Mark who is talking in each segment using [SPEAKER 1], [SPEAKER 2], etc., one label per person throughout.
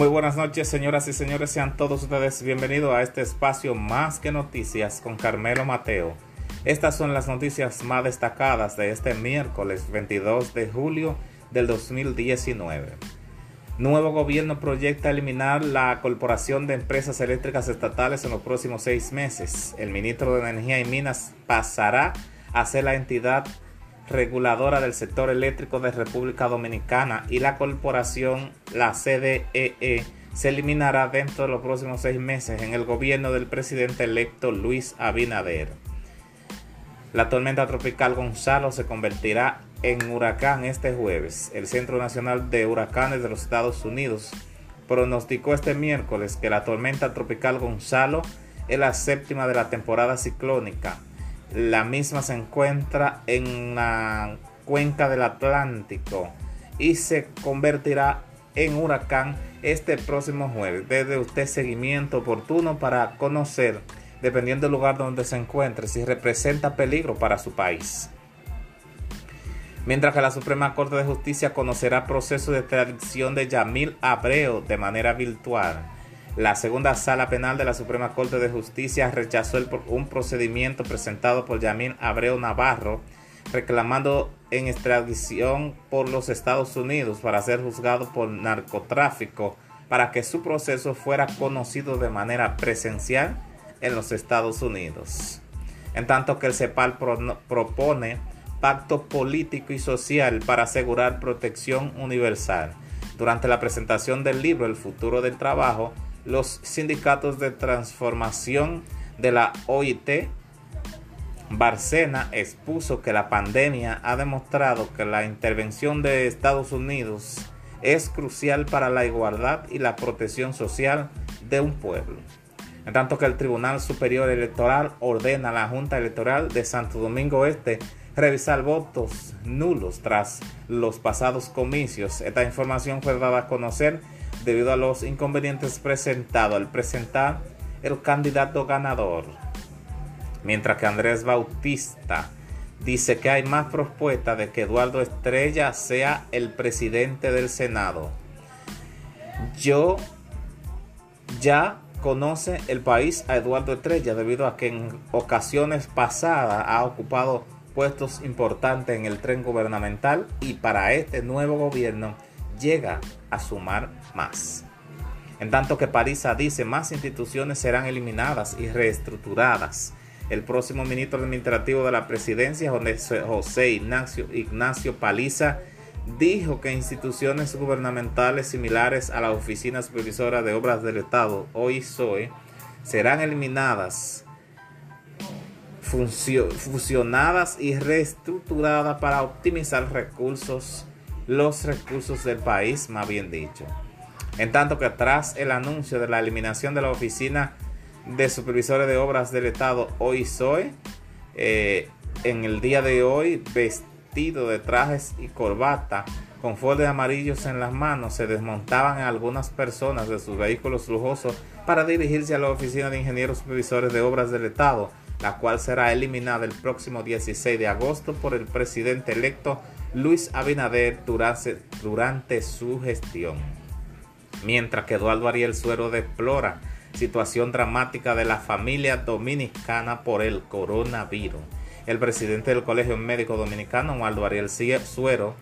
[SPEAKER 1] Muy buenas noches, señoras y señores. Sean todos ustedes bienvenidos a este espacio Más que Noticias con Carmelo Mateo. Estas son las noticias más destacadas de este miércoles 22 de julio del 2019. Nuevo gobierno proyecta eliminar la Corporación de Empresas Eléctricas Estatales en los próximos seis meses. El ministro de Energía y Minas pasará a ser la entidad reguladora del sector eléctrico de República Dominicana y la corporación, la CDEE, e, se eliminará dentro de los próximos seis meses en el gobierno del presidente electo Luis Abinader. La tormenta tropical Gonzalo se convertirá en huracán este jueves. El Centro Nacional de Huracanes de los Estados Unidos pronosticó este miércoles que la tormenta tropical Gonzalo es la séptima de la temporada ciclónica la misma se encuentra en la cuenca del Atlántico y se convertirá en huracán este próximo jueves. Desde usted seguimiento oportuno para conocer, dependiendo del lugar donde se encuentre, si representa peligro para su país. Mientras que la Suprema Corte de Justicia conocerá proceso de extradición de Yamil Abreu de manera virtual. La segunda sala penal de la Suprema Corte de Justicia rechazó un procedimiento presentado por Yamil Abreu Navarro reclamando en extradición por los Estados Unidos para ser juzgado por narcotráfico para que su proceso fuera conocido de manera presencial en los Estados Unidos. En tanto que el CEPAL propone pacto político y social para asegurar protección universal. Durante la presentación del libro El futuro del trabajo, los sindicatos de transformación de la OIT, Barcena expuso que la pandemia ha demostrado que la intervención de Estados Unidos es crucial para la igualdad y la protección social de un pueblo. En tanto que el Tribunal Superior Electoral ordena a la Junta Electoral de Santo Domingo Este revisar votos nulos tras los pasados comicios. Esta información fue dada a conocer debido a los inconvenientes presentados al presentar el candidato ganador. Mientras que Andrés Bautista dice que hay más propuestas de que Eduardo Estrella sea el presidente del Senado. Yo ya conoce el país a Eduardo Estrella debido a que en ocasiones pasadas ha ocupado puestos importantes en el tren gubernamental y para este nuevo gobierno llega a sumar más. En tanto que Parisa dice más instituciones serán eliminadas y reestructuradas. El próximo ministro administrativo de la presidencia, José Ignacio, Ignacio Paliza, dijo que instituciones gubernamentales similares a la Oficina Supervisora de Obras del Estado, OISOE, serán eliminadas, fusionadas y reestructuradas para optimizar recursos los recursos del país, más bien dicho. En tanto que tras el anuncio de la eliminación de la Oficina de Supervisores de Obras del Estado, OISOE, eh, en el día de hoy, vestido de trajes y corbata, con foldes amarillos en las manos, se desmontaban algunas personas de sus vehículos lujosos para dirigirse a la Oficina de Ingenieros Supervisores de Obras del Estado, la cual será eliminada el próximo 16 de agosto por el presidente electo Luis Abinader durante, su gestión. Mientras que Eduardo Ariel Suero deplora situación dramática de la familia dominicana por el coronavirus. El presidente del Colegio Médico Dominicano, Eduardo Ariel Suero,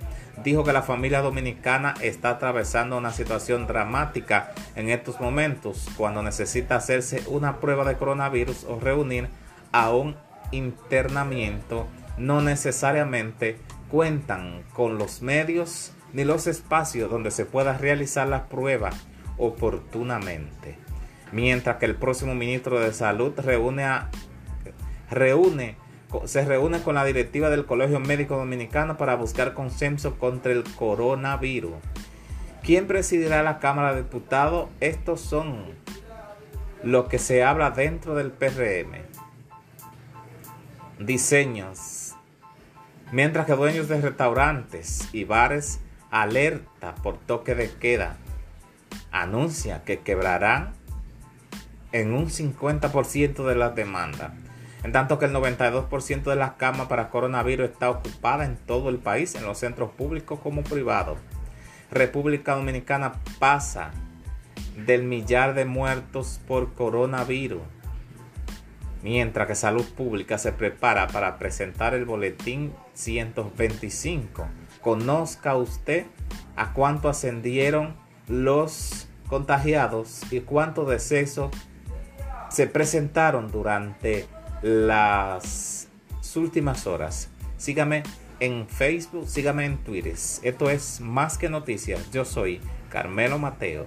[SPEAKER 1] dijo que la familia dominicana está atravesando una situación dramática en estos momentos cuando necesita hacerse una prueba de coronavirus o reunir a un internamiento no necesariamente cuentan con los medios ni los espacios donde se pueda realizar la prueba oportunamente. Mientras que el próximo ministro de Salud reúne reúne, se reúne con la directiva del Colegio Médico Dominicano para buscar consenso contra el coronavirus. ¿Quién presidirá la Cámara de Diputados? Estos son los que se habla dentro del PRM. Diseños Mientras que dueños de restaurantes y bares alerta por toque de queda, anuncia que quebrarán en un 50% de las demandas. En tanto que el 92% de las camas para coronavirus está ocupada en todo el país, en los centros públicos como privados. República Dominicana pasa del millar de muertos por coronavirus. Mientras que Salud Pública se prepara para presentar el boletín 125. Conozca usted a cuánto ascendieron los contagiados y cuántos decesos se presentaron durante las últimas horas. Sígame en Facebook, sígame en Twitter. Esto es Más que Noticias. Yo soy Carmelo Mateo.